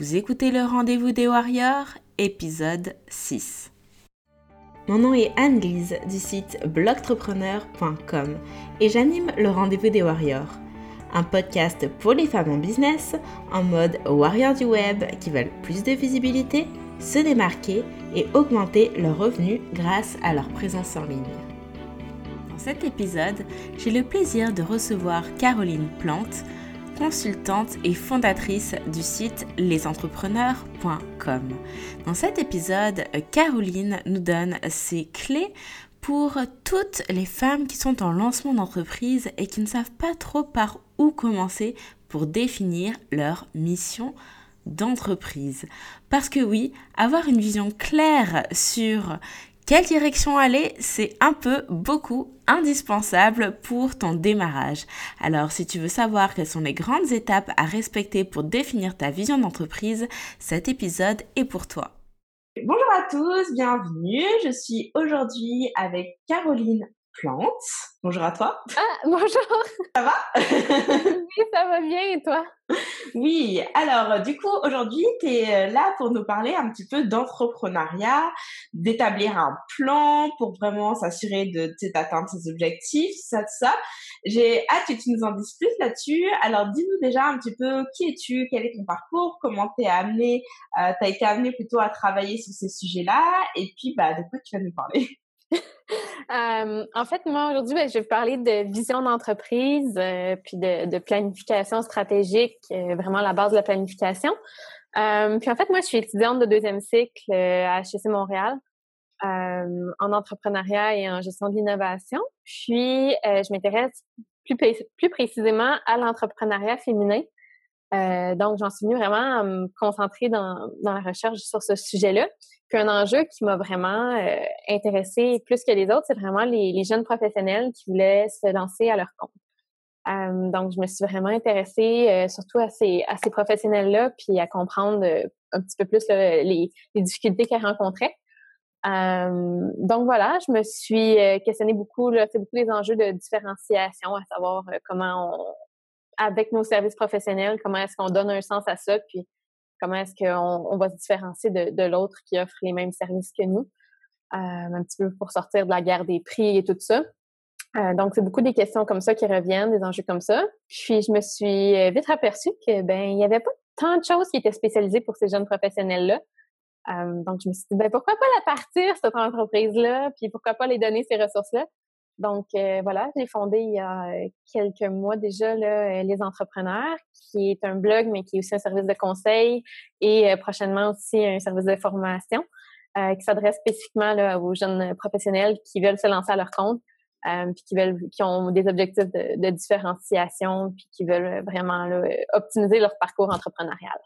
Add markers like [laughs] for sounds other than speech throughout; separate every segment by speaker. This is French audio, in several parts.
Speaker 1: Vous écoutez le rendez-vous des Warriors, épisode 6. Mon nom est Anne-Lise du site blogtrepreneur.com et j'anime le rendez-vous des Warriors, un podcast pour les femmes en business en mode warrior du web qui veulent plus de visibilité, se démarquer et augmenter leurs revenus grâce à leur présence en ligne. Dans cet épisode, j'ai le plaisir de recevoir Caroline Plante, consultante et fondatrice du site lesentrepreneurs.com. Dans cet épisode, Caroline nous donne ses clés pour toutes les femmes qui sont en lancement d'entreprise et qui ne savent pas trop par où commencer pour définir leur mission d'entreprise. Parce que oui, avoir une vision claire sur quelle direction aller, c'est un peu, beaucoup, indispensable pour ton démarrage. Alors si tu veux savoir quelles sont les grandes étapes à respecter pour définir ta vision d'entreprise, cet épisode est pour toi. Bonjour à tous, bienvenue. Je suis aujourd'hui avec Caroline Plante. Bonjour à toi.
Speaker 2: Ah, bonjour.
Speaker 1: Ça va? [laughs]
Speaker 2: Oui, ça va bien et toi?
Speaker 1: Oui, alors du coup, aujourd'hui, tu es euh, là pour nous parler un petit peu d'entrepreneuriat, d'établir un plan pour vraiment s'assurer de d'atteindre ses objectifs, ça, ça. J'ai hâte que tu nous en dises plus là-dessus. Alors, dis-nous déjà un petit peu qui es-tu, quel est ton parcours, comment t'es amené, euh, t'as été amené plutôt à travailler sur ces sujets-là, et puis bah de quoi tu vas nous parler?
Speaker 2: Euh, en fait, moi, aujourd'hui, ben, je vais vous parler de vision d'entreprise, euh, puis de, planification stratégique, euh, vraiment la base de la planification. Euh, puis en fait, moi, je suis étudiante de deuxième cycle à HEC Montréal en entrepreneuriat et en gestion de l'innovation. Puis, je m'intéresse plus, précisément à l'entrepreneuriat féminin. donc, j'en suis venue vraiment à me concentrer dans la recherche sur ce sujet-là. Puis un enjeu qui m'a vraiment euh, intéressée plus que les autres, c'est vraiment les, jeunes professionnels qui voulaient se lancer à leur compte. Euh, donc, je me suis vraiment intéressée euh, surtout à ces, à ces professionnels-là, puis à comprendre euh, un petit peu plus les, difficultés qu'ils rencontraient. donc voilà, je me suis questionnée beaucoup, c'est beaucoup les enjeux de différenciation, à savoir comment on, avec nos services professionnels, comment est-ce qu'on donne un sens à ça, puis comment est-ce qu'on on va se différencier de, l'autre qui offre les mêmes services que nous, euh, un petit peu pour sortir de la guerre des prix et tout ça. Euh, donc, c'est beaucoup des questions comme ça qui reviennent, des enjeux comme ça. Puis, je me suis euh, vite aperçue que ben il y avait pas tant de choses qui étaient spécialisées pour ces jeunes professionnels-là. Donc, je me suis dit, ben pourquoi pas la partir, cette entreprise-là, puis pourquoi pas les donner ces ressources-là? Donc euh, voilà, j'ai fondé il y a euh, quelques mois déjà euh, Les Entrepreneurs, qui est un blog, mais qui est aussi un service de conseil et prochainement aussi un service de formation qui s'adresse spécifiquement aux jeunes professionnels qui veulent se lancer à leur compte, puis qui veulent, qui ont des objectifs de, de différenciation, puis qui veulent vraiment optimiser leur parcours entrepreneurial.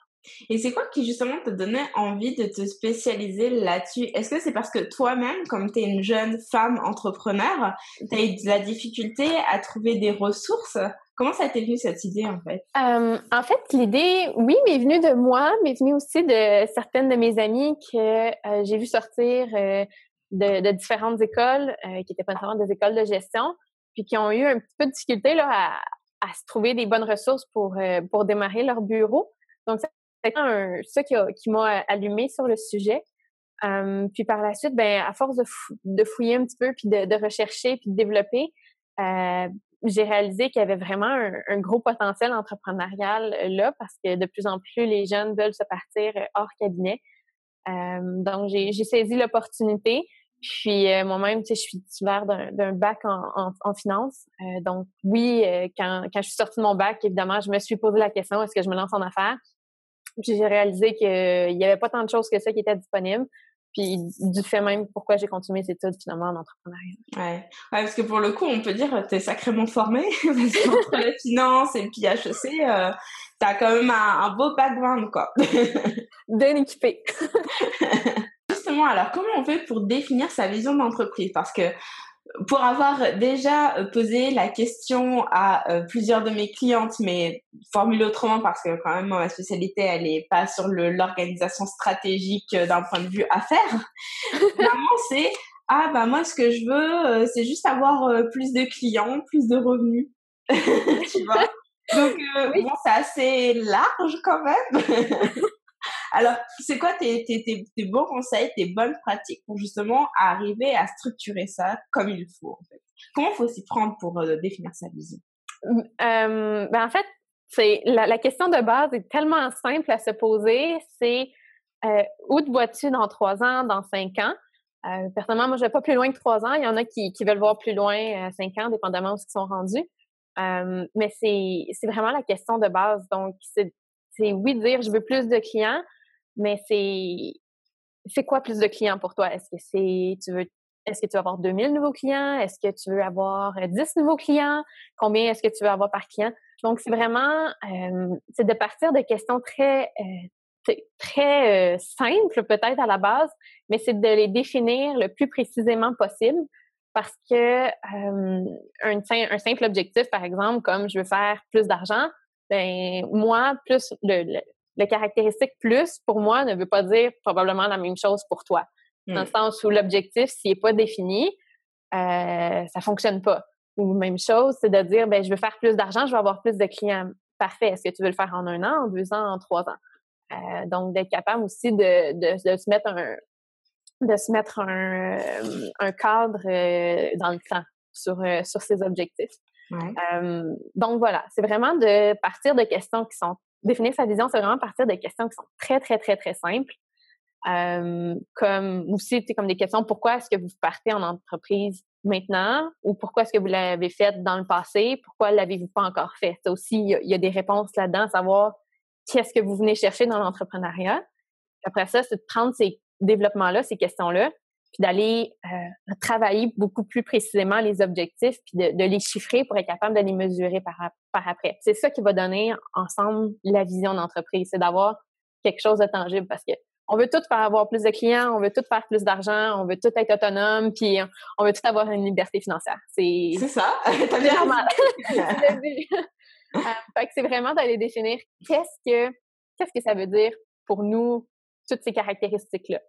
Speaker 1: Et c'est quoi qui justement te donnait envie de te spécialiser là-dessus? Est-ce que c'est parce que toi-même, comme tu es une jeune femme entrepreneur, tu as eu de la difficulté à trouver des ressources? Comment ça t'est venu cette idée en fait?
Speaker 2: Euh, En fait, l'idée, oui, m'est venue de moi, m'est venue aussi de certaines de mes amies que euh, j'ai vu sortir euh, de, différentes écoles, qui étaient pas nécessairement des écoles de gestion, puis qui ont eu un petit peu de difficulté là, à, à se trouver des bonnes ressources pour, pour démarrer leur bureau. C'est ça qui, m'a allumé sur le sujet. puis par la suite, ben à force de, fouiller un petit peu, puis de, rechercher, puis de développer, euh, j'ai réalisé qu'il y avait vraiment un, gros potentiel entrepreneurial euh, là, parce que de plus en plus les jeunes veulent se partir euh, hors cabinet. donc j'ai saisi l'opportunité. Puis moi-même, tu sais, je suis titulaire d'un bac en, en, finance. donc oui, quand, quand je suis sortie de mon bac, évidemment, je me suis posé la question est-ce que je me lance en affaires? Puis j'ai réalisé qu'il n'y avait pas tant de choses que ça qui étaient disponibles. Puis du fait même pourquoi j'ai continué mes études finalement en entrepreneuriat.
Speaker 1: Ouais. ouais, parce que pour le coup, on peut dire que tu es sacrément formée. [laughs] parce qu'entre les finances et le PHEC, euh, tu as quand même un, beau background, quoi. [laughs]
Speaker 2: Bien équipé. [laughs]
Speaker 1: Justement, alors comment on fait pour définir sa vision d'entreprise? Parce que pour avoir déjà euh, posé la question à euh, plusieurs de mes clientes, mais formulée autrement parce que quand même ma spécialité elle est pas sur l'organisation stratégique euh, d'un point de vue affaires. [laughs] Vraiment c'est ah bah moi ce que je veux c'est juste avoir plus de clients, plus de revenus, [laughs] tu vois? Donc bon c'est assez large quand même. [laughs] Alors, c'est quoi tes, bons conseils, tes bonnes pratiques pour justement arriver à structurer ça comme il faut? Comment faut s'y prendre pour euh, définir sa vision?
Speaker 2: Euh, ben en fait, c'est la, question de base est tellement simple à se poser. C'est euh, où te vois-tu dans trois ans, dans cinq ans? Personnellement, moi, je vais pas plus loin que trois ans. Il y en a qui, qui veulent voir plus loin cinq ans, dépendamment où ils sont rendus. Mais c'est vraiment la question de base. Donc, c'est oui dire je veux plus de clients, mais c'est c'est quoi plus de clients pour toi? Est-ce que c'est tu veux est-ce que tu veux avoir 2000 nouveaux clients? Est-ce que tu veux avoir 10 nouveaux clients? Combien est-ce que tu veux avoir par client? Donc, c'est vraiment, euh, c'est de partir de questions très, euh, très euh, simples peut-être à la base, mais c'est de les définir le plus précisément possible parce que un, un, simple objectif, par exemple, comme je veux faire plus d'argent, ben moi, plus le, caractéristique plus pour moi ne veut pas dire probablement la même chose pour toi. Dans le hmm. sens où l'objectif, s'il n'est pas défini, euh, ça fonctionne pas. Ou même chose, c'est de dire, ben je veux faire plus d'argent, je veux avoir plus de clients. Parfait. Est-ce que tu veux le faire en un an, en deux ans, en trois ans? Euh, donc, d'être capable aussi de, de, de, se mettre un de se mettre un, euh, un cadre dans le temps sur, sur ses objectifs. donc voilà, c'est vraiment de partir de questions qui sont définir sa vision, c'est vraiment partir de questions qui sont très très très très simples. comme aussi, comme des questions pourquoi est-ce que vous partez en entreprise maintenant? Ou pourquoi est-ce que vous l'avez fait dans le passé, pourquoi l'avez-vous pas encore fait? Ça aussi, il y, a, des réponses là-dedans, savoir qu'est-ce que vous venez chercher dans l'entrepreneuriat. Après ça, c'est de prendre ces développements-là, ces questions-là, puis d'aller euh, travailler beaucoup plus précisément les objectifs, puis de, les chiffrer pour être capable de les mesurer par, par après. C'est ça qui va donner ensemble la vision d'entreprise, c'est d'avoir quelque chose de tangible parce que on veut tout faire avoir plus de clients, on veut tout faire plus d'argent, on veut tout être autonome, puis on veut tout avoir une liberté financière.
Speaker 1: C'est c'est ça. [laughs]
Speaker 2: T'as normal. [laughs] [laughs] euh, fait que c'est vraiment d'aller définir qu'est-ce que qu'est-ce que ça veut dire pour nous toutes ces caractéristiques là.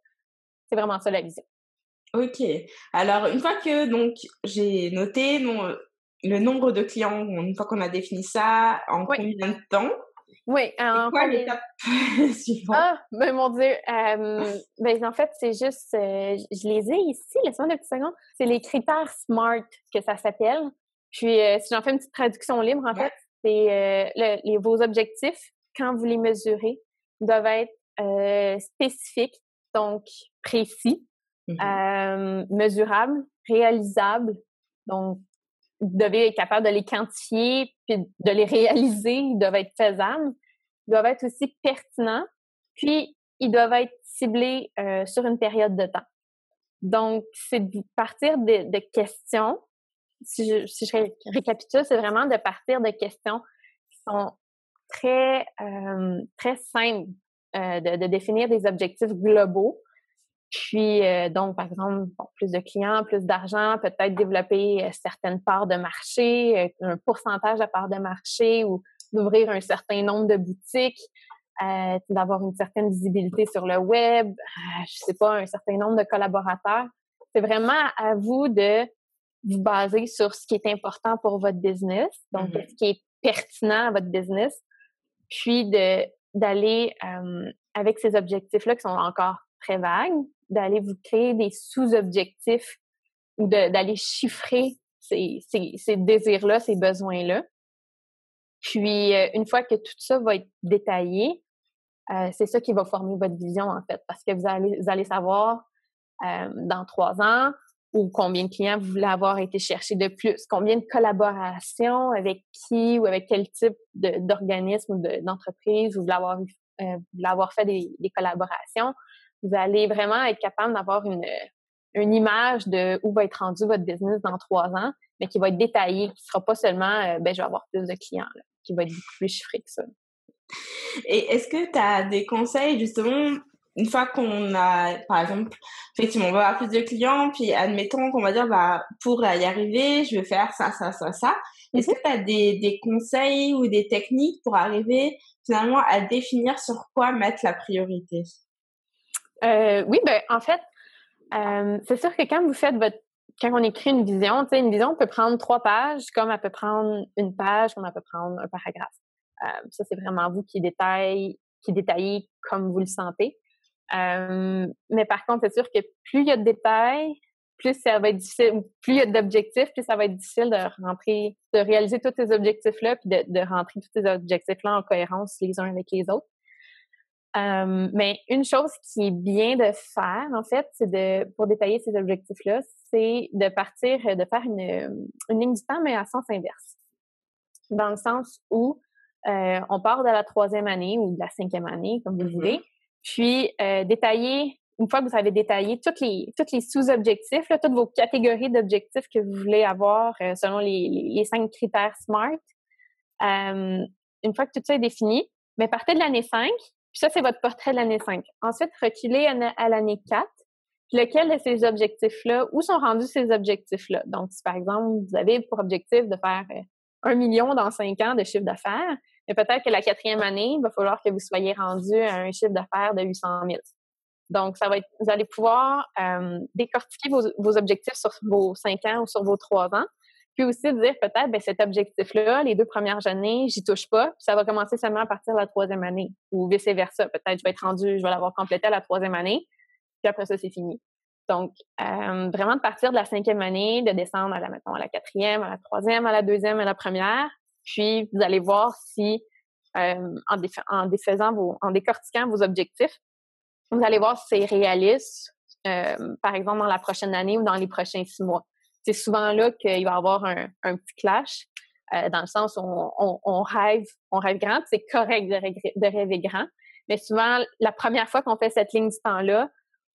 Speaker 2: C'est vraiment ça la vision.
Speaker 1: Ok. Alors, une fois que donc j'ai noté le nombre de clients, une fois qu'on a défini ça, en combien de temps?
Speaker 2: Oui.
Speaker 1: En quoi l'étape [laughs] suivante?
Speaker 2: Ah, ben mon Dieu. Euh, ben en fait, c'est juste, euh, je les ai ici. Laisse-moi deux petites secondes. C'est les critères SMART que ça s'appelle. Puis, euh, si j'en fais une petite traduction libre, en fait, c'est les, vos objectifs quand vous les mesurez doivent être spécifiques, donc précis, Mmh euh, mesurables, réalisables. Donc, vous devez être capable de les quantifier puis de les réaliser. Ils doivent être faisables. Ils doivent être aussi pertinents. Puis, ils doivent être ciblés euh, sur une période de temps. Donc, c'est de partir de, questions. Si je, récapitule, c'est vraiment de partir de questions qui sont très, euh, très simples, de, définir des objectifs globaux puis, euh, donc, par exemple, plus de clients, plus d'argent, peut-être développer euh, certaines parts de marché, euh, un pourcentage de parts de marché ou d'ouvrir un certain nombre de boutiques, d'avoir une certaine visibilité sur le web, je sais pas, un certain nombre de collaborateurs. C'est vraiment à vous de vous baser sur ce qui est important pour votre business, donc mm-hmm. ce qui est pertinent à votre business, puis d'aller avec ces objectifs-là qui sont encore très vagues, d'aller vous créer des sous-objectifs ou d'aller chiffrer ces, ces, désirs-là, ces besoins-là. Puis, euh, une fois que tout ça va être détaillé, euh, c'est ça qui va former votre vision, en fait, parce que vous allez, savoir euh, dans trois ans ou combien de clients vous voulez avoir été chercher de plus, combien de collaborations avec qui ou avec quel type d'organisme ou d'entreprise vous voulez avoir, fait des collaborations, vous allez vraiment être capable d'avoir une, une image de où va être rendu votre business dans trois ans, mais qui va être détaillée, qui ne sera pas seulement euh, ben, je vais avoir plus de clients, qui va être beaucoup plus chiffré que ça.
Speaker 1: Et est-ce que tu as des conseils justement une fois qu'on a, par exemple, effectivement, on va avoir plus de clients, puis admettons qu'on va dire, bah, pour y arriver, je vais faire ça, ça, ça, ça. Est-ce que tu as des, des conseils ou des techniques pour arriver finalement à définir sur quoi mettre la priorité?
Speaker 2: Euh, oui, ben en fait, euh, c'est sûr que quand vous faites votre quand on écrit une vision, une vision peut prendre trois pages, comme elle peut prendre une page, comme elle peut prendre un paragraphe. Euh, ça, c'est vraiment vous qui détaille qui est détaillé comme vous le sentez. mais par contre, c'est sûr que plus il y a de détails, plus ça va être difficile, plus il y a d'objectifs, plus ça va être difficile de rentrer, de réaliser tous ces objectifs-là, puis de, rentrer tous ces objectifs-là en cohérence les uns avec les autres. Euh, mais une chose qui est bien de faire, en fait, c'est de, pour détailler ces objectifs-là, c'est de partir, de faire une, une ligne du temps, mais à sens inverse. Dans le sens où euh, on part de la troisième année ou de la cinquième année, comme vous mm-hmm. voulez, puis euh, détailler une fois que vous avez détaillé tous les, toutes les sous-objectifs, toutes vos catégories d'objectifs que vous voulez avoir euh, selon les, les, cinq critères SMART, euh, une fois que tout ça est défini, mais partez de l'année 5, puis ça, c'est votre portrait de l'année 5. Ensuite, reculez à, l'année 4, puis lequel de ces objectifs-là, où sont rendus ces objectifs-là? Donc, si par exemple, vous avez pour objectif de faire euh, un million dans cinq ans de chiffre d'affaires, mais peut-être que la quatrième année, il va falloir que vous soyez rendu à un chiffre d'affaires de 800 000. Donc, ça va être, vous allez pouvoir euh, décortiquer vos, objectifs sur vos cinq ans ou sur vos trois ans. Puis aussi dire peut-être, ben, cet objectif-là, les deux premières années, j'y touche pas. Puis ça va commencer seulement à partir de la troisième année ou vice-versa. Peut-être, je vais être rendu, je vais l'avoir complété à la troisième année. Puis après ça, c'est fini. Donc, euh, vraiment de partir de la cinquième année, de descendre à la, mettons, à la quatrième, à la troisième, à la deuxième, à la première. Puis, vous allez voir si, euh, en, en vos, en décortiquant vos objectifs, vous allez voir si c'est réaliste, euh, par exemple, dans la prochaine année ou dans les prochains six mois. C'est souvent là qu'il va y avoir un, petit clash, euh, dans le sens où on, rêve, on rêve grand, c'est correct de, rêver grand, mais souvent, la première fois qu'on fait cette ligne du temps-là,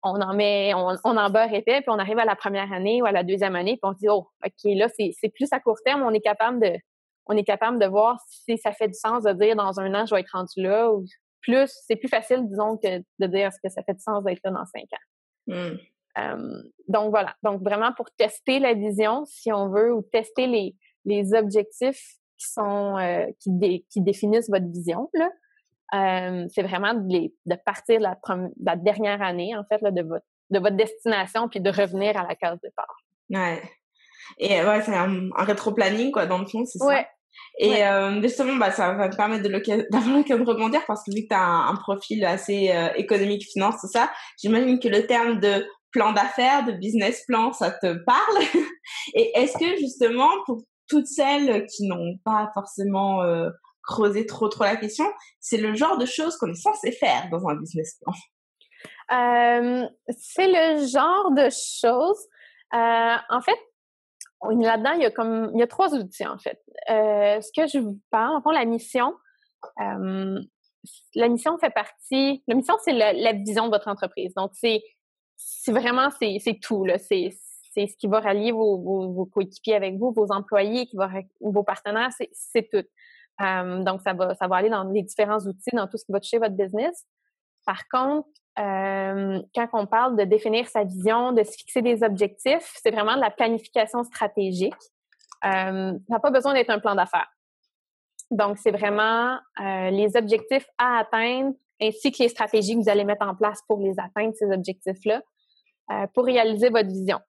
Speaker 2: on en met, on, en beurre épais, puis on arrive à la première année ou à la deuxième année, puis on se dit, oh, OK, là, c'est plus à court terme, on est capable de, on est capable de voir si ça fait du sens de dire dans un an, je vais être rendu là, ou plus, c'est plus facile, disons, que de dire est-ce que ça fait du sens d'être là dans cinq ans. Hmm. donc voilà. Donc vraiment pour tester la vision, si on veut, ou tester les, les objectifs qui sont euh, qui, qui, définissent votre vision. Là, c'est vraiment de, de partir de la, la, dernière année, en fait, là, de votre de votre destination, puis de revenir à la case départ.
Speaker 1: Ouais. Et ouais, c'est un, un rétro-planning, quoi, dans le fond, c'est ça? Et euh, justement, bah, ça va me permettre [laughs] d'avoir l'occasion de rebondir parce que vu que tu as un, profil assez euh, économique, finance, tout ça, j'imagine que le terme de plan d'affaires, de business plan, ça te parle? [laughs] Et est-ce que justement, pour toutes celles qui n'ont pas forcément euh, creusé trop trop la question, c'est le genre de choses qu'on est censé faire dans un business plan?
Speaker 2: Euh, C'est le genre de choses. en fait, là-dedans, il y a comme il y a trois outils en fait. Euh, ce que je vous parle, en fond, la mission. Euh, la mission fait partie. La mission, c'est la, vision de votre entreprise. Donc, c'est c'est vraiment c'est tout là. C'est c'est ce qui va rallier vos, vos, coéquipiers avec vous, vos employés, qui va vos partenaires, c'est tout. Donc, ça va ça va aller dans les différents outils, dans tout ce qui va toucher votre business. Par contre, quand on parle de définir sa vision, de se fixer des objectifs, c'est vraiment de la planification stratégique. Euh, ça n'a pas besoin d'être un plan d'affaires. Donc, c'est vraiment les objectifs à atteindre ainsi que les stratégies que vous allez mettre en place pour les atteindre, ces objectifs-là, euh, pour réaliser votre vision.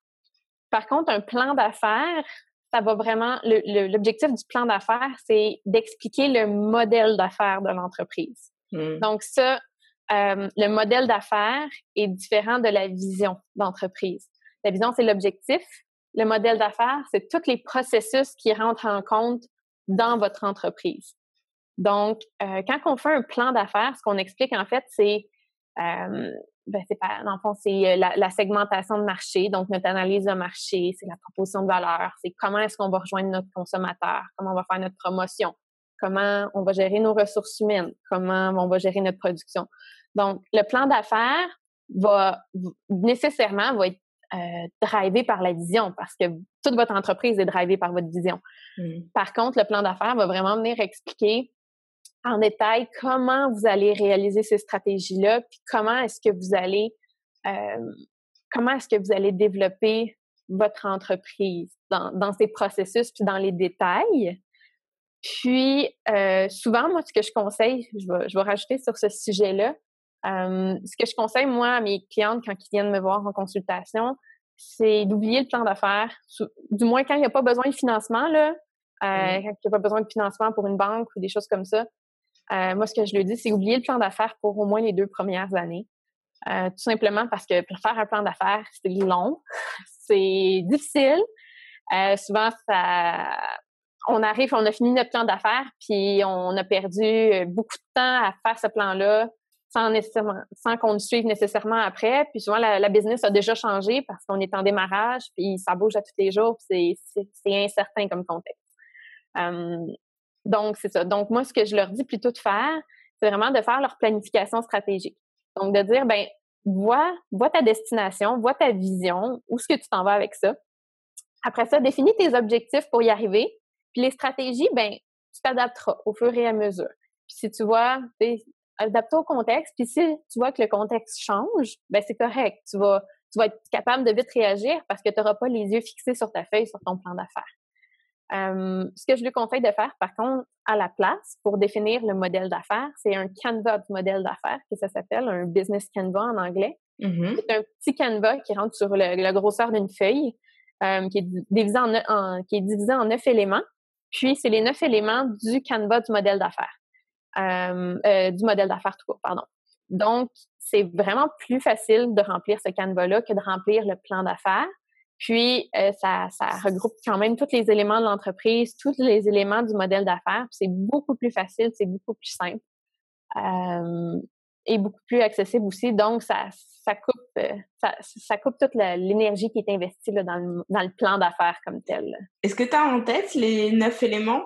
Speaker 2: Par contre, un plan d'affaires, ça va vraiment, l'objectif du plan d'affaires, c'est d'expliquer le modèle d'affaires de l'entreprise. Mmh. Donc, ça, euh, le modèle d'affaires est différent de la vision d'entreprise. La vision, c'est l'objectif. Le modèle d'affaires, c'est tous les processus qui rentrent en compte dans votre entreprise. Donc, euh, quand on fait un plan d'affaires, ce qu'on explique en fait, c'est euh, ben, c'est pas, dans le fond, c'est la, la, segmentation de marché, donc notre analyse de marché, c'est la proposition de valeur, c'est comment est-ce qu'on va rejoindre notre consommateur, comment on va faire notre promotion, comment on va gérer nos ressources humaines, comment on va gérer notre production. Donc, le plan d'affaires va nécessairement va être euh, drivé par la vision parce que toute votre entreprise est drivée par votre vision. Mmh. Par contre, le plan d'affaires va vraiment venir expliquer en détail comment vous allez réaliser ces stratégies-là, puis comment est-ce que vous allez euh, comment est-ce que vous allez développer votre entreprise dans, dans ces processus puis dans les détails. Puis, euh, souvent, moi, ce que je conseille, je vais, je vais rajouter sur ce sujet-là, euh, ce que je conseille, moi, à mes clientes quand ils viennent me voir en consultation, c'est d'oublier le plan d'affaires. Du moins, quand il n'y a pas besoin de financement, là, euh, quand il n'y a pas besoin de financement pour une banque ou des choses comme ça, Euh, moi, ce que je lui dis, c'est oublier le plan d'affaires pour au moins les deux premières années. Euh, tout simplement parce que faire un plan d'affaires, c'est long, [laughs] c'est difficile. Euh, souvent, ça, on arrive, on a fini notre plan d'affaires, puis on a perdu beaucoup de temps à faire ce plan-là sans nécessairement, sans qu'on le suive nécessairement après. Puis souvent, la, business a déjà changé parce qu'on est en démarrage, puis ça bouge à tous les jours, puis c'est incertain comme contexte. Donc, c'est ça. Donc, moi, ce que je leur dis plutôt de faire, c'est vraiment de faire leur planification stratégique. Donc, de dire, ben, vois, vois ta destination, vois ta vision, où est-ce que tu t'en vas avec ça. Après ça, définis tes objectifs pour y arriver. Puis les stratégies, ben, tu t'adapteras au fur et à mesure. Puis si tu vois, adapte au contexte. Puis si tu vois que le contexte change, ben c'est correct. Tu vas, tu vas être capable de vite réagir parce que tu n'auras pas les yeux fixés sur ta feuille, sur ton plan d'affaires. Euh, ce que je lui conseille de faire, par contre, à la place, pour définir le modèle d'affaires, c'est un canevas du modèle d'affaires, que ça s'appelle un business canvas en anglais. Mm-hmm. C'est un petit canevas qui rentre sur le, la grosseur d'une feuille, euh, qui, est divisé en, qui est divisé en neuf éléments. Puis, c'est les neuf éléments du canevas du modèle d'affaires. Euh, du modèle d'affaires tout court, pardon. Donc, c'est vraiment plus facile de remplir ce canevas-là que de remplir le plan d'affaires. Puis, euh, ça, ça, regroupe quand même tous les éléments de l'entreprise, tous les éléments du modèle d'affaires. C'est beaucoup plus facile, c'est beaucoup plus simple euh, et beaucoup plus accessible aussi. Donc, ça, ça coupe, euh, ça, ça, coupe toute l'énergie qui est investie là, dans, le, dans le plan d'affaires comme tel.
Speaker 1: Est-ce que tu as en tête les neuf éléments?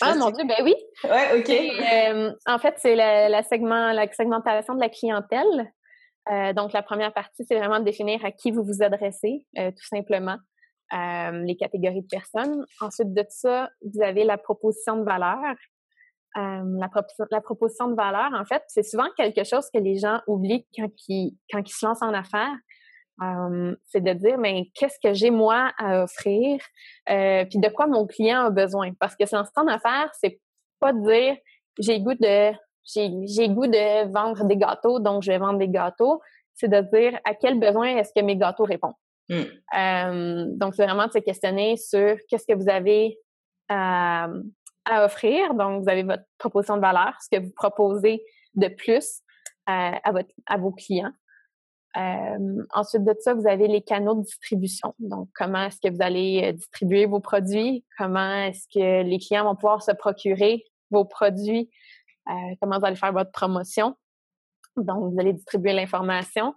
Speaker 2: Ah mon Dieu, ben oui.
Speaker 1: Ouais, OK.
Speaker 2: Euh, en fait, c'est la, la, segment, la segmentation de la clientèle. Euh, donc, la première partie, c'est vraiment de définir à qui vous vous adressez, euh, tout simplement, euh, les catégories de personnes. Ensuite de ça, vous avez la proposition de valeur. La, la, proposition de valeur, en fait, c'est souvent quelque chose que les gens oublient quand ils, quand ils se lancent en affaires. c'est de dire, mais qu'est-ce que j'ai moi à offrir, puis de quoi mon client a besoin? Parce que c'est en en affaires, c'est pas de dire, j'ai goût de j'ai goût de vendre des gâteaux, donc je vais vendre des gâteaux. C'est de dire à quel besoin est-ce que mes gâteaux répondent? Hmm. Euh, donc, c'est vraiment de se questionner sur qu'est-ce que vous avez à, offrir. Donc, vous avez votre proposition de valeur, ce que vous proposez de plus euh, à, votre, à vos clients. Euh, ensuite de ça, vous avez les canaux de distribution. Donc, comment est-ce que vous allez distribuer vos produits? Comment est-ce que les clients vont pouvoir se procurer vos produits? euh, comment vous allez faire votre promotion. Donc, vous allez distribuer l'information.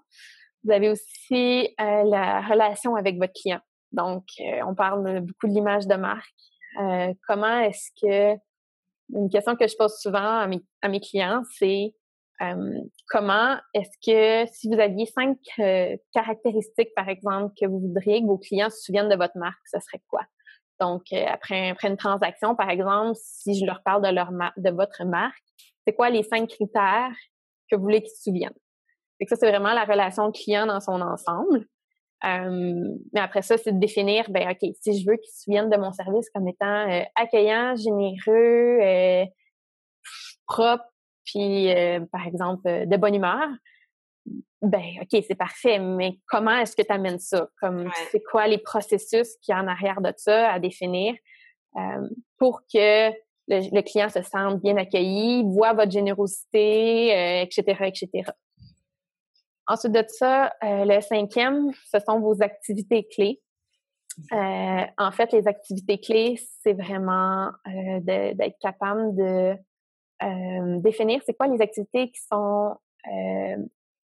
Speaker 2: Vous avez aussi euh, la relation avec votre client. Donc, euh, on parle beaucoup de l'image de marque. comment est-ce que une question que je pose souvent à mes, à mes clients, c'est comment est-ce que si vous aviez cinq caractéristiques, par exemple, que vous voudriez que vos clients se souviennent de votre marque, ce serait quoi? Donc, après, après une transaction, par exemple, si je leur parle de, leur de votre marque, c'est quoi les cinq critères que vous voulez qu'ils se souviennent. ça, c'est vraiment la relation client dans son ensemble. mais après ça, c'est de définir, ben OK, si je veux qu'ils se souviennent de mon service comme étant euh, accueillant, généreux, euh, propre, puis euh, par exemple de bonne humeur, ben OK, c'est parfait, mais comment est-ce que tu amènes ça? Comme c'est quoi les processus qui en arrière de ça à définir pour que le, client se sente bien accueilli, voit votre générosité, etc., euh, etc. Ensuite de ça, euh, le cinquième, ce sont vos activités clés. Euh, en fait, les activités clés, c'est vraiment d'être capable de définir c'est quoi les activités qui sont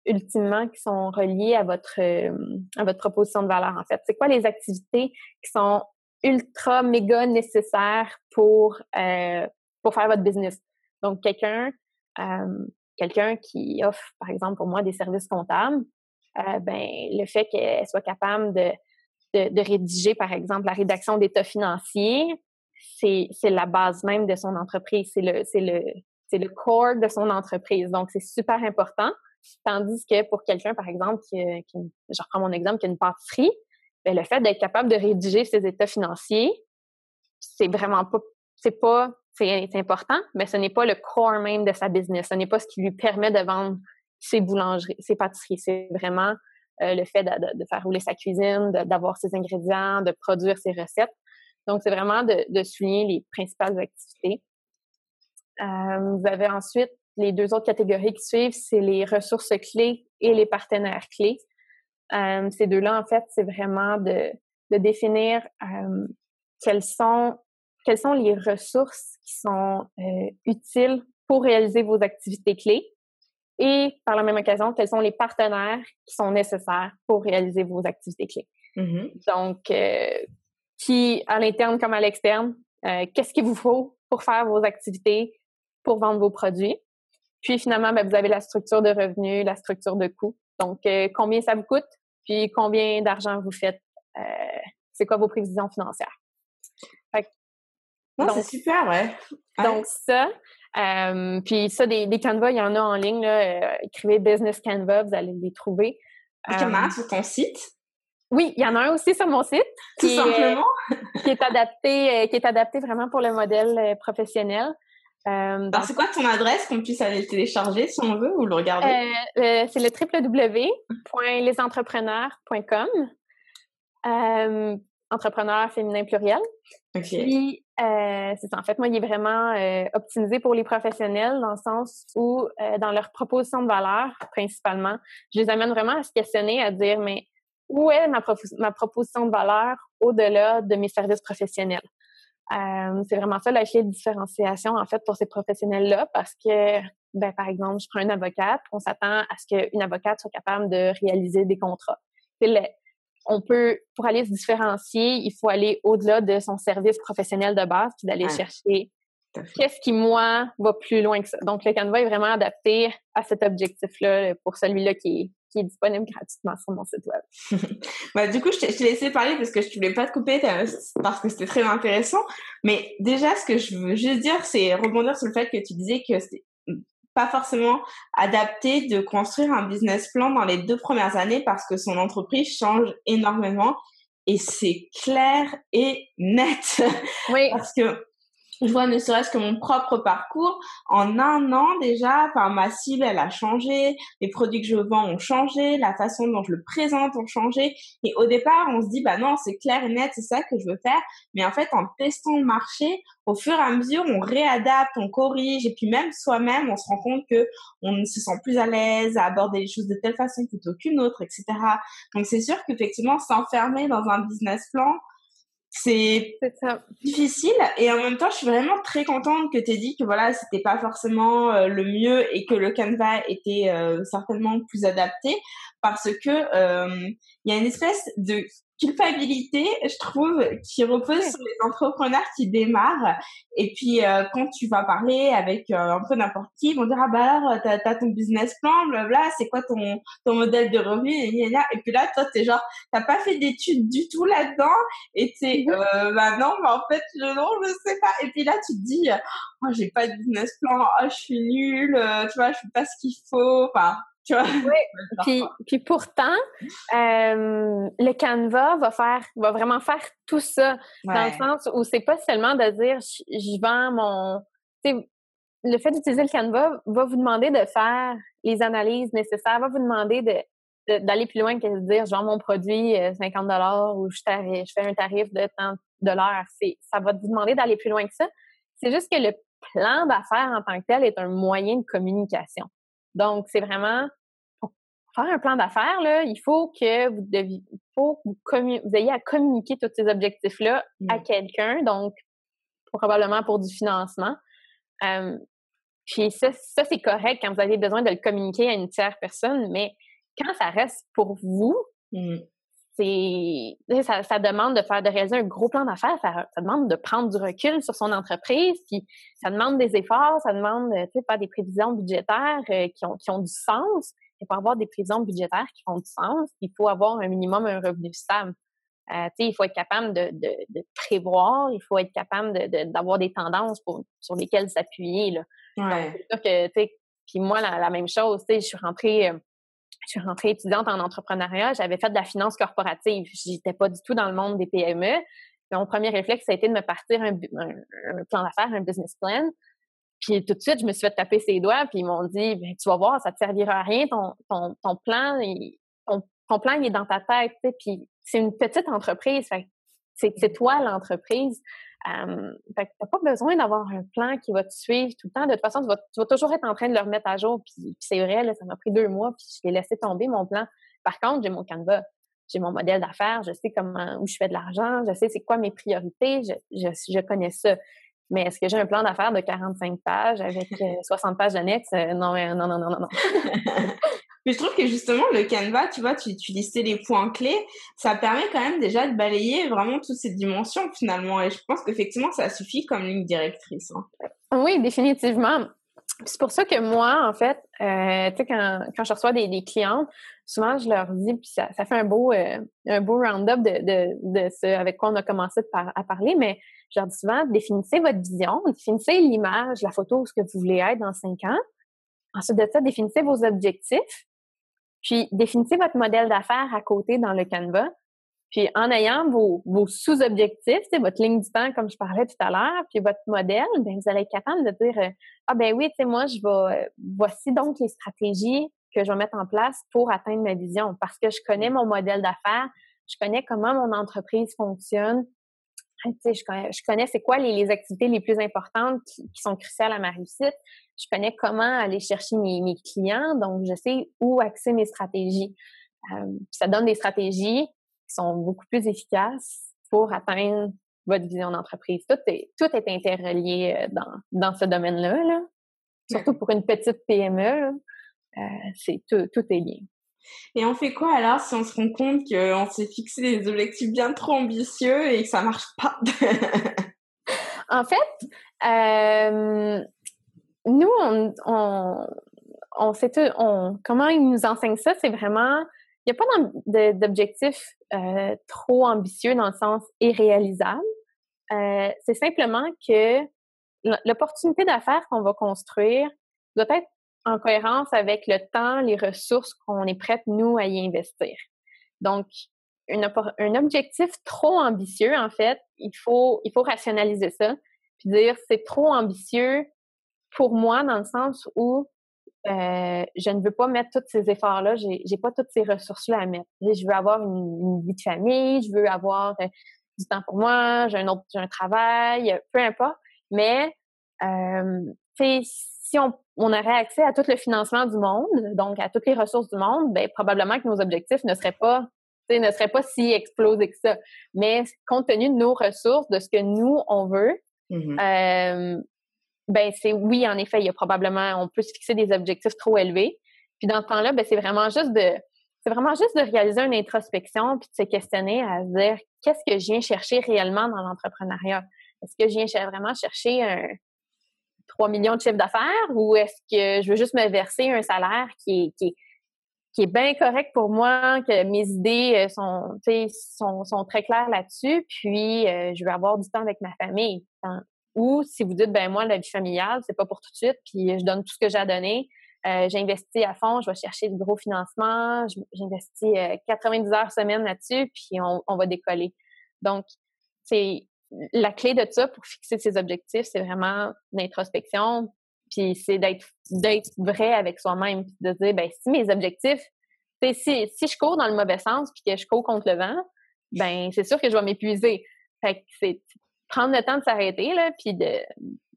Speaker 2: ultimement qui sont reliées à votre à votre proposition de valeur. En fait, c'est quoi les activités qui sont ultra méga nécessaire pour, euh, pour faire votre business. Donc, quelqu'un euh, quelqu'un qui offre, par exemple, pour moi, des services comptables, euh, ben, le fait qu'elle soit capable de, de, rédiger, par exemple, la rédaction d'état financier, c'est la base même de son entreprise. C'est le, c'est le, c'est le core de son entreprise. Donc, c'est super important. Tandis que pour quelqu'un, par exemple, qui, qui, je reprends mon exemple, qui a une pâtisserie, ben, le fait d'être capable de rédiger ses états financiers, c'est vraiment pas, c'est pas, c'est important, mais ce n'est pas le core même de sa business. Ce n'est pas ce qui lui permet de vendre ses boulangeries, ses pâtisseries. C'est vraiment euh, le fait de, faire rouler sa cuisine, d'avoir ses ingrédients, de produire ses recettes. Donc, c'est vraiment de, souligner les principales activités. vous avez ensuite les deux autres catégories qui suivent, c'est les ressources clés et les partenaires clés. Ces deux-là, en fait, c'est vraiment de, de définir quelles sont quelles sont les ressources qui sont utiles pour réaliser vos activités clés et par la même occasion, quels sont les partenaires qui sont nécessaires pour réaliser vos activités clés. Mm-hmm. Donc, euh, qui, à l'interne comme à l'externe, euh, qu'est-ce qu'il vous faut pour faire vos activités, pour vendre vos produits? Puis finalement, ben, vous avez la structure de revenus, la structure de coûts. Donc, euh, combien ça vous coûte, puis combien d'argent vous faites, c'est quoi vos prévisions financières?
Speaker 1: c'est super, ouais.
Speaker 2: Donc, ça, euh, puis ça, des, des Canva, il y en a en ligne. Là, euh, écrivez Business Canva, vous allez les trouver.
Speaker 1: Euh, sur ton site?
Speaker 2: Oui, il y en a un aussi sur mon site.
Speaker 1: Tout qui simplement?
Speaker 2: qui est adapté, qui est adapté vraiment pour le modèle professionnel.
Speaker 1: Alors, c'est quoi ton adresse qu'on puisse aller le télécharger si on veut ou le regarder?
Speaker 2: c'est le www.lesentrepreneurs.com. entrepreneur féminin pluriel.
Speaker 1: OK.
Speaker 2: Euh, c'est ça. En fait, moi, il est vraiment euh, optimisé pour les professionnels dans le sens où, euh, dans leur proposition de valeur, principalement, je les amène vraiment à se questionner, à dire, mais où est ma, ma proposition de valeur au-delà de mes services professionnels? C'est vraiment ça la clé de différenciation, en fait, pour ces professionnels-là, parce que, ben, par exemple, je prends une avocate, on s'attend à ce qu'une avocate soit capable de réaliser des contrats. C'est on peut, pour aller se différencier, il faut aller au-delà de son service professionnel de base, puis d'aller chercher qu'est-ce qui, moi, va plus loin que ça. Donc, le Canva est vraiment adapté à cet objectif-là pour celui-là qui est, disponible gratuitement sur mon site web. [laughs]
Speaker 1: bah, du coup, je t'ai laissé parler parce que je ne voulais pas te couper parce que c'était très intéressant. Mais déjà, ce que je veux juste dire, c'est rebondir sur le fait que tu disais que c'est pas forcément adapté de construire un business plan dans les deux premières années parce que son entreprise change énormément et c'est clair et net.
Speaker 2: Oui. [laughs]
Speaker 1: parce que je vois ne serait-ce que mon propre parcours. En un an déjà, enfin, ma cible, elle a changé, les produits que je vends ont changé, la façon dont je le présente ont changé. Et au départ, on se dit, bah non, c'est clair et net, c'est ça que je veux faire. Mais en fait, en testant le marché, au fur et à mesure, on réadapte, on corrige, et puis même soi-même, on se rend compte que on se sent plus à l'aise à aborder les choses de telle façon plutôt qu'une autre, etc. Donc c'est sûr qu'effectivement, s'enfermer dans un business plan, c'est difficile et en même temps je suis vraiment très contente que tu aies dit que voilà c'était pas forcément euh, le mieux et que le Canva était euh, certainement plus adapté parce que euh, il y a une espèce de culpabilité, je trouve, qui repose sur les entrepreneurs qui démarrent. Et puis, euh, quand tu vas parler avec euh, un peu n'importe qui, ils vont dire, ah bah alors, t'as as ton business plan, blabla, c'est quoi ton, ton modèle de revenu, et, et puis là, toi, t'es genre, t'as pas fait d'études du tout là-dedans, et t'es, euh, bah non, bah en fait, je, non, je sais pas. Et puis là, tu te dis, oh, j'ai pas de business plan, oh, je suis nulle, tu vois, je fais pas ce qu'il faut, enfin, tu vois?
Speaker 2: Oui. [laughs] Puis, pourtant, euh, le Canva va faire, va vraiment faire tout ça. Dans le sens où c'est pas seulement de dire je, vends mon. Le fait d'utiliser le Canva va vous demander de faire les analyses nécessaires, va vous demander de, d'aller plus loin que de dire je vends mon produit 50 euh, ou je, je fais un tarif de tant de l'heure. Ça va vous demander d'aller plus loin que ça. C'est juste que le plan d'affaires en tant que tel est un moyen de communication. Donc, c'est vraiment pour faire un plan d'affaires, là, il faut que vous deviez, faut que vous, ayez à communiquer tous ces objectifs-là à mmh. quelqu'un, donc probablement pour du financement. puis ça, ça c'est correct quand vous avez besoin de le communiquer à une tierce personne, mais quand ça reste pour vous, mmh c'est ça, ça, demande de faire de réaliser un gros plan d'affaires, ça, ça, demande de prendre du recul sur son entreprise, puis ça demande des efforts, ça demande de faire des prévisions budgétaires euh, qui, ont, qui ont du sens. Il faut avoir des prévisions budgétaires qui font du sens, il faut avoir un minimum un revenu stable. Euh, il faut être capable de, de, de, prévoir, il faut être capable d'avoir des tendances pour, sur lesquelles s'appuyer. Là.
Speaker 1: Ouais.
Speaker 2: que, puis moi, la, la même chose, je suis rentrée euh, je suis rentrée étudiante en entrepreneuriat, j'avais fait de la finance corporative. J'étais pas du tout dans le monde des PME. mon premier réflexe, ça a été de me partir un, plan d'affaires, un business plan. Puis tout de suite, je me suis fait taper ses doigts, puis ils m'ont dit ben, Tu vas voir, ça te servira à rien, ton, ton, ton plan, ton, plan, il est dans ta tête. Puis c'est une petite entreprise, c'est toi l'entreprise. Euh, fait que t'as pas besoin d'avoir un plan qui va te suivre tout le temps. De toute façon, tu vas, toujours être en train de le remettre à jour. Puis, c'est vrai, ça m'a pris deux mois, puis je l'ai laissé tomber mon plan. Par contre, j'ai mon Canva, j'ai mon modèle d'affaires, je sais comment où je fais de l'argent, je sais c'est quoi mes priorités, je, je, connais ça. Mais est-ce que j'ai un plan d'affaires de 45 pages avec 60 pages d'annexes? non, non, non, non, non, non. [laughs]
Speaker 1: Mais je trouve que justement, le Canva, tu vois, tu, tu listais les points clés, ça permet quand même déjà de balayer vraiment toutes ces dimensions finalement. Et je pense qu'effectivement, ça suffit comme ligne directrice. Hein.
Speaker 2: Oui, définitivement. C'est pour ça que moi, en fait, euh, tu sais, quand, quand je reçois des, des clientes, souvent je leur dis, puis ça, ça fait un beau, euh, beau round-up de, de, de, ce avec quoi on a commencé à parler, mais je leur dis souvent, définissez votre vision, définissez l'image, la photo, ce que vous voulez être dans cinq ans. Ensuite de ça, définissez vos objectifs. Puis, définissez votre modèle d'affaires à côté dans le Canva. Puis, en ayant vos, vos sous-objectifs, c'est votre ligne du temps, comme je parlais tout à l'heure, puis votre modèle, bien, vous allez être capable de dire, euh, ah ben oui, tu sais, moi, je vais, euh, voici donc les stratégies que je vais mettre en place pour atteindre ma vision, parce que je connais mon modèle d'affaires, je connais comment mon entreprise fonctionne, je connais, je connais c'est quoi les, les, activités les plus importantes qui, qui, sont cruciales à ma réussite je connais comment aller chercher mes, mes clients, donc je sais où axer mes stratégies. Euh, ça donne des stratégies qui sont beaucoup plus efficaces pour atteindre votre vision d'entreprise. Tout est, tout est interrelié euh, dans, dans ce domaine-là, là. surtout pour une petite PME. Euh, c'est tout, tout est lié.
Speaker 1: Et on fait quoi alors si on se rend compte qu'on s'est fixé des objectifs bien trop ambitieux et que ça marche pas? [laughs]
Speaker 2: en fait, euh, nous, on, on, on on, comment ils nous enseignent ça, c'est vraiment, il n'y a pas d'objectif euh, trop ambitieux dans le sens irréalisable. Euh, c'est simplement que l'opportunité d'affaires qu'on va construire doit être en cohérence avec le temps, les ressources qu'on est prête, nous, à y investir. Donc, un objectif trop ambitieux, en fait, il faut, il faut rationaliser ça, puis dire c'est trop ambitieux, pour moi, dans le sens où euh, je ne veux pas mettre tous ces efforts-là, j'ai, pas toutes ces ressources-là à mettre. Je veux avoir une, vie de famille, je veux avoir euh, du temps pour moi, j'ai un autre, un travail, peu importe. Mais euh, si on, on aurait accès à tout le financement du monde, donc à toutes les ressources du monde, ben probablement que nos objectifs ne seraient pas ne seraient pas si explosés que ça. Mais compte tenu de nos ressources, de ce que nous, on veut, mm-hmm. euh, ben c'est oui, en effet, il y a probablement, on peut se fixer des objectifs trop élevés. Puis dans ce temps-là, ben c'est vraiment juste de, c'est vraiment juste de réaliser une introspection puis de se questionner à se dire qu'est-ce que je viens chercher réellement dans l'entrepreneuriat? Est-ce que je viens vraiment chercher un 3 millions de chiffres d'affaires ou est-ce que je veux juste me verser un salaire qui est, qui est, bien correct pour moi, que mes idées euh, sont, sont, sont très claires là-dessus, puis euh, je veux avoir du temps avec ma famille. Ou si vous dites, ben moi, la vie familiale, c'est pas pour tout de suite, puis je donne tout ce que j'ai à donner. Euh, j'investis à fond, je vais chercher du gros financement, j'investis 90 euh, heures semaine là-dessus, puis on, on, va décoller. Donc, c'est la clé de ça pour fixer ses objectifs, c'est vraiment l'introspection, puis c'est d'être d'être vrai avec soi-même, puis de dire, ben si mes objectifs, si, si je cours dans le mauvais sens, puis que je cours contre le vent, ben c'est sûr que je vais m'épuiser. Fait que c'est prendre le temps de s'arrêter, là, puis de,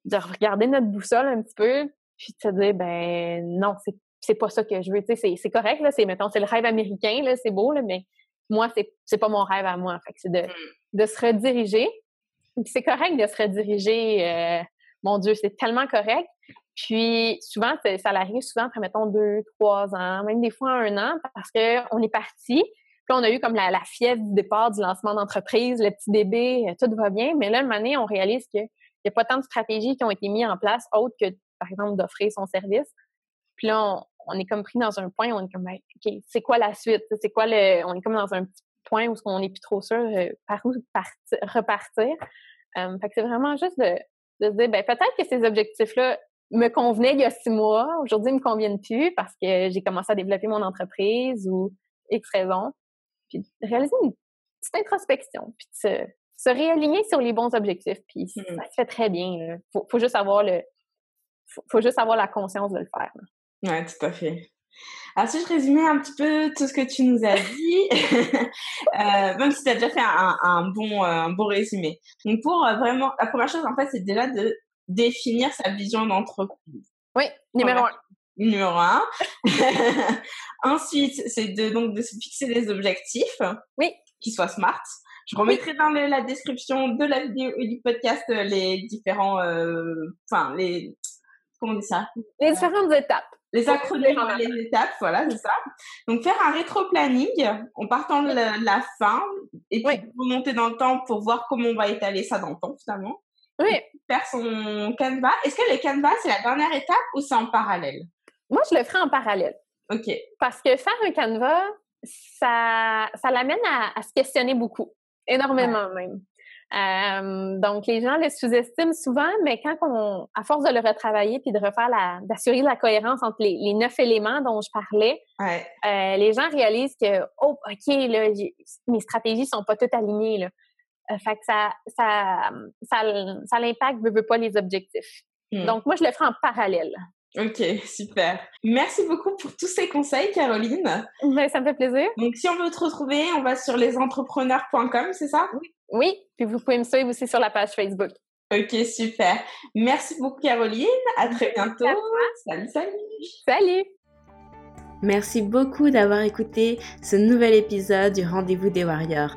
Speaker 2: de regarder notre boussole un petit peu, puis de se dire, ben non, c'est c'est pas ça que je veux. Tu sais, c'est correct, là, c'est, mettons, c'est le rêve américain, là, c'est beau, là, mais moi, c'est, c'est pas mon rêve à moi. Fait que c'est de, mm. de se rediriger. C'est correct de se rediriger. Euh, mon Dieu, c'est tellement correct. Puis souvent, ça arrive souvent après, mettons, deux, trois ans, même des fois un an, parce qu'on est parti, puis on a eu comme la, la fièvre du départ du lancement d'entreprise, le petit bébé, euh, tout va bien. Mais là, une année, on réalise qu'il n'y a pas tant de stratégies qui ont été mises en place, autres que, par exemple, d'offrir son service. Puis là, on, est comme pris dans un point on est comme, ben, OK, c'est quoi la suite? C'est quoi le. On est comme dans un petit point où on n'est plus trop sûr euh, par où repartir. Euh, fait que c'est vraiment juste de, de se dire, ben, peut-être que ces objectifs-là me convenaient il y a six mois, aujourd'hui, ils ne me conviennent plus parce que j'ai commencé à développer mon entreprise ou X raison puis réaliser une petite introspection, puis se, se réaligner sur les bons objectifs, puis mmh. ça se fait très bien. Il faut, faut, juste avoir le faut, juste avoir la conscience de le faire.
Speaker 1: Oui, tout à fait. Alors, si je résumais un petit peu tout ce que tu nous as dit, [laughs] euh, même si tu as déjà fait un, bon, euh, un bon résumé. Donc, pour euh, vraiment, la première chose, en fait, c'est déjà de définir sa vision d'entreprise.
Speaker 2: Oui, numéro un.
Speaker 1: Numéro un. [laughs] Ensuite, c'est de, donc, de se fixer des objectifs.
Speaker 2: Oui.
Speaker 1: Qui soient smart. Je remettrai dans la description de la vidéo et du podcast les différents, enfin, les, comment on dit ça?
Speaker 2: Les différentes étapes
Speaker 1: les acronymes, les étapes, voilà, c'est ça. Donc faire un rétro-planning en partant de la, fin et puis remonter dans le temps pour voir comment on va étaler ça dans le temps finalement.
Speaker 2: Oui.
Speaker 1: faire son canevas. Est-ce que le canevas c'est la dernière étape ou c'est en parallèle?
Speaker 2: Moi je le ferai en parallèle.
Speaker 1: Ok.
Speaker 2: Parce que faire un canevas, ça, ça l'amène à, se questionner beaucoup, énormément même. Euh, donc, les gens le sous-estiment souvent, mais quand on, à force de le retravailler puis de refaire la, d'assurer la cohérence entre les, les, neuf éléments dont je parlais, euh, les gens réalisent que, oh, OK, là, mes stratégies sont pas toutes alignées, là. Euh, fait que ça, ça, ça, ça l'impacte, veut, veut pas les objectifs. Hmm. Donc, moi, je le ferai en parallèle.
Speaker 1: Ok, super. Merci beaucoup pour tous ces conseils, Caroline.
Speaker 2: Ben, ça me fait plaisir.
Speaker 1: Donc, si on veut te retrouver, on va sur lesentrepreneurs.com, c'est ça?
Speaker 2: Oui. Oui, puis vous pouvez me suivre aussi sur la page Facebook.
Speaker 1: Ok, super. Merci beaucoup, Caroline. À très bientôt. Salut, salut.
Speaker 2: Salut.
Speaker 1: Merci beaucoup d'avoir écouté ce nouvel épisode du Rendez-vous des Warriors.